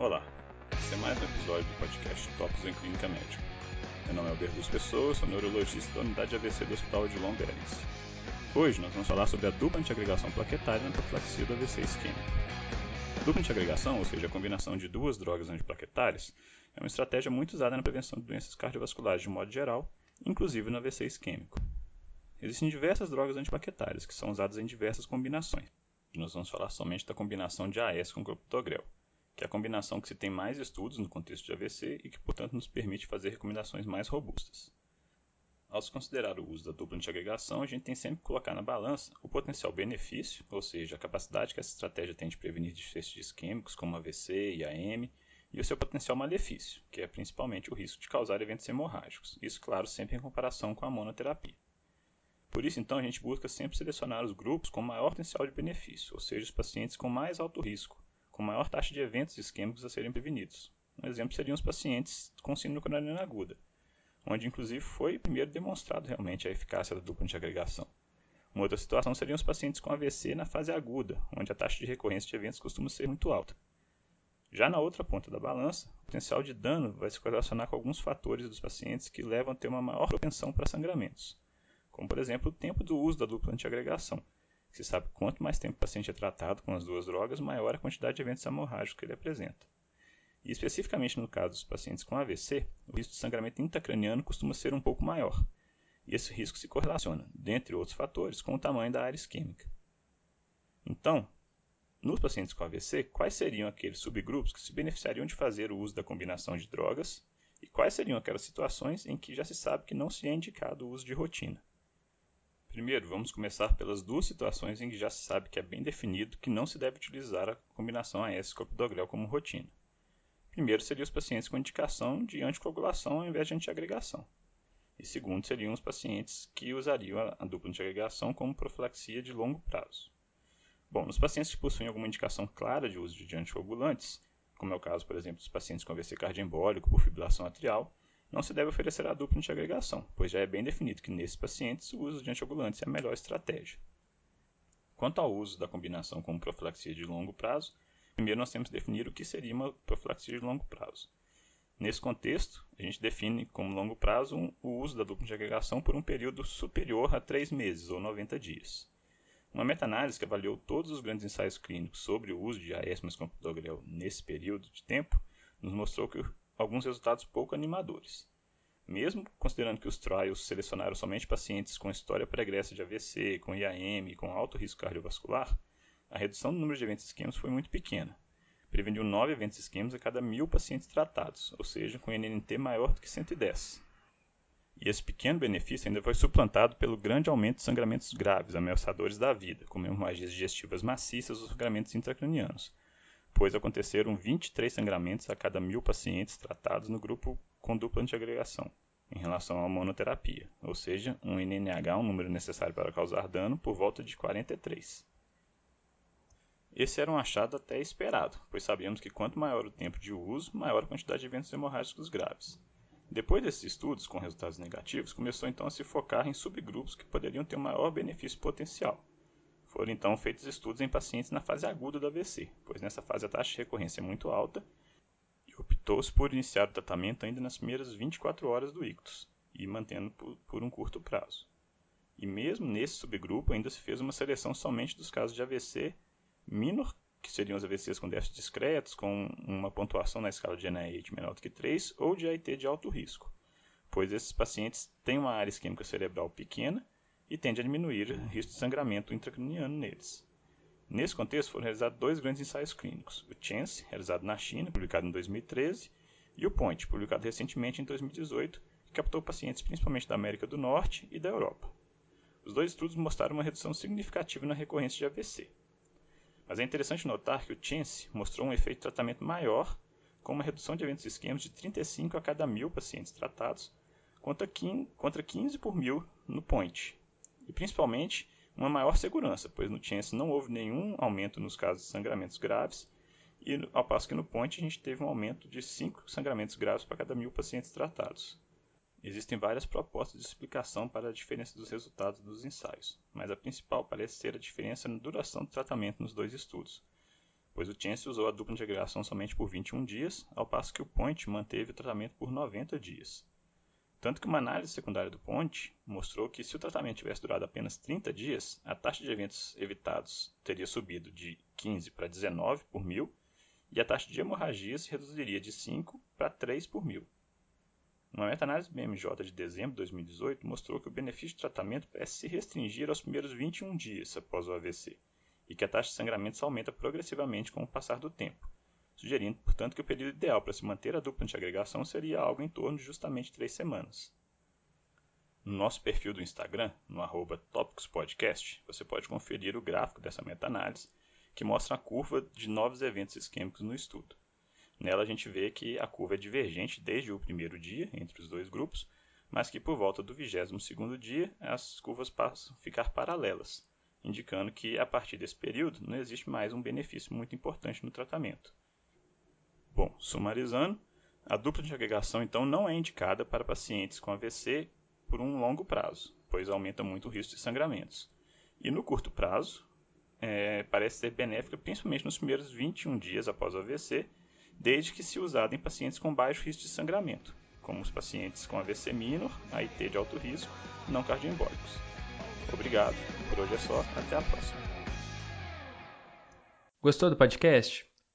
Olá, esse é mais um episódio do podcast Tópicos em Clínica Médica. Meu nome é Alberto Pessoa, sou neurologista da unidade AVC do Hospital de Long Island. Hoje nós vamos falar sobre a dupla antiagregação plaquetária na profilaxia do AVC isquêmico. Dupla antiagregação, ou seja, a combinação de duas drogas antiplaquetárias, é uma estratégia muito usada na prevenção de doenças cardiovasculares de modo geral, inclusive no AVC isquêmico. Existem diversas drogas antiplaquetárias que são usadas em diversas combinações. Nós vamos falar somente da combinação de AS com clopidogrel, que é a combinação que se tem mais estudos no contexto de AVC e que, portanto, nos permite fazer recomendações mais robustas. Ao se considerar o uso da dupla antiagregação, a gente tem sempre que colocar na balança o potencial benefício, ou seja, a capacidade que essa estratégia tem de prevenir desfechos isquêmicos como AVC e AM, e o seu potencial malefício, que é principalmente o risco de causar eventos hemorrágicos. Isso, claro, sempre em comparação com a monoterapia. Por isso, então, a gente busca sempre selecionar os grupos com maior potencial de benefício, ou seja, os pacientes com mais alto risco, com maior taxa de eventos isquêmicos a serem prevenidos. Um exemplo seriam os pacientes com síndrome coronariana aguda, onde inclusive foi primeiro demonstrado realmente a eficácia da dupla antiagregação. Uma outra situação seriam os pacientes com AVC na fase aguda, onde a taxa de recorrência de eventos costuma ser muito alta. Já na outra ponta da balança, o potencial de dano vai se correlacionar com alguns fatores dos pacientes que levam a ter uma maior propensão para sangramentos, como por exemplo o tempo do uso da dupla antiagregação. Se sabe quanto mais tempo o paciente é tratado com as duas drogas, maior a quantidade de eventos hemorrágicos que ele apresenta. E especificamente no caso dos pacientes com AVC, o risco de sangramento intracraniano costuma ser um pouco maior. E esse risco se correlaciona, dentre outros fatores, com o tamanho da área isquêmica. Então, nos pacientes com AVC, quais seriam aqueles subgrupos que se beneficiariam de fazer o uso da combinação de drogas e quais seriam aquelas situações em que já se sabe que não se é indicado o uso de rotina? Primeiro, vamos começar pelas duas situações em que já se sabe que é bem definido que não se deve utilizar a combinação AS-clopidogrel como rotina. Primeiro seriam os pacientes com indicação de anticoagulação ao invés de antiagregação. E segundo seriam os pacientes que usariam a dupla antiagregação como profilaxia de longo prazo. Bom, nos pacientes que possuem alguma indicação clara de uso de anticoagulantes, como é o caso, por exemplo, dos pacientes com AVC cardioembólico por fibrilação atrial, não se deve oferecer a dupla antiagregação, pois já é bem definido que nesses pacientes o uso de anticoagulantes é a melhor estratégia. Quanto ao uso da combinação com profilaxia de longo prazo, primeiro nós temos que definir o que seria uma profilaxia de longo prazo. Nesse contexto, a gente define como longo prazo um, o uso da dupla de agregação por um período superior a 3 meses ou 90 dias. Uma meta-análise que avaliou todos os grandes ensaios clínicos sobre o uso de AS mais clopidogrel nesse período de tempo nos mostrou que alguns resultados pouco animadores. Mesmo considerando que os trials selecionaram somente pacientes com história pregressa de AVC, com IAM e com alto risco cardiovascular, a redução do número de eventos isquêmicos foi muito pequena. Preveniu 9 eventos isquêmicos a cada mil pacientes tratados, ou seja, com NNT maior do que 110. E esse pequeno benefício ainda foi suplantado pelo grande aumento de sangramentos graves, ameaçadores da vida, como hemorragias digestivas maciças ou sangramentos intracranianos, pois aconteceram 23 sangramentos a cada mil pacientes tratados no grupo com dupla antiagregação, em relação à monoterapia, ou seja, um NNH, um número necessário para causar dano, por volta de 43. Esse era um achado até esperado, pois sabíamos que quanto maior o tempo de uso, maior a quantidade de eventos hemorrágicos graves. Depois desses estudos com resultados negativos, começou então a se focar em subgrupos que poderiam ter um maior benefício potencial. Foram então feitos estudos em pacientes na fase aguda do AVC, pois nessa fase a taxa de recorrência é muito alta, e optou-se por iniciar o tratamento ainda nas primeiras 24 horas do ictus, e mantendo por, um curto prazo. E mesmo nesse subgrupo ainda se fez uma seleção somente dos casos de AVC minor, que seriam os AVCs com déficit discretos, com uma pontuação na escala de NIH menor do que 3, ou de AIT de alto risco, pois esses pacientes têm uma área isquêmica cerebral pequena e tende a diminuir o risco de sangramento intracraniano neles. Nesse contexto, foram realizados dois grandes ensaios clínicos: o CHANCE, realizado na China, publicado em 2013, e o POINT, publicado recentemente em 2018, que captou pacientes principalmente da América do Norte e da Europa. Os dois estudos mostraram uma redução significativa na recorrência de AVC. Mas é interessante notar que o Chance mostrou um efeito de tratamento maior, com uma redução de eventos isquêmicos de 35 a cada mil pacientes tratados, contra 15 por mil no Point. E principalmente uma maior segurança, pois no Chance não houve nenhum aumento nos casos de sangramentos graves, e ao passo que no Point a gente teve um aumento de 5 sangramentos graves para cada mil pacientes tratados. Existem várias propostas de explicação para a diferença dos resultados dos ensaios, mas a principal parece ser a diferença na duração do tratamento nos dois estudos, pois o Chance usou a dupla de agregação somente por 21 dias, ao passo que o Point manteve o tratamento por 90 dias. Tanto que uma análise secundária do Point mostrou que se o tratamento tivesse durado apenas 30 dias, a taxa de eventos evitados teria subido de 15 para 19 por mil e a taxa de hemorragia se reduziria de 5 para 3 por mil. Uma meta-análise BMJ de dezembro de 2018 mostrou que o benefício de tratamento parece se restringir aos primeiros 21 dias após o AVC e que a taxa de sangramento aumenta progressivamente com o passar do tempo, sugerindo, portanto, que o período ideal para se manter a dupla antiagregação seria algo em torno de justamente 3 semanas. No nosso perfil do Instagram, no arroba você pode conferir o gráfico dessa meta-análise, que mostra a curva de novos eventos isquêmicos no estudo. Nela a gente vê que a curva é divergente desde o primeiro dia entre os dois grupos, mas que por volta do 22º dia as curvas passam a ficar paralelas, indicando que a partir desse período não existe mais um benefício muito importante no tratamento. Bom, sumarizando, a dupla de agregação então não é indicada para pacientes com AVC por um longo prazo, pois aumenta muito o risco de sangramentos. E no curto prazo, é, parece ser benéfica principalmente nos primeiros 21 dias após o AVC desde que se usado em pacientes com baixo risco de sangramento, como os pacientes com AVC minor, AIT de alto risco, não cardioembólicos. Obrigado, por hoje é só, até a próxima. Gostou do podcast?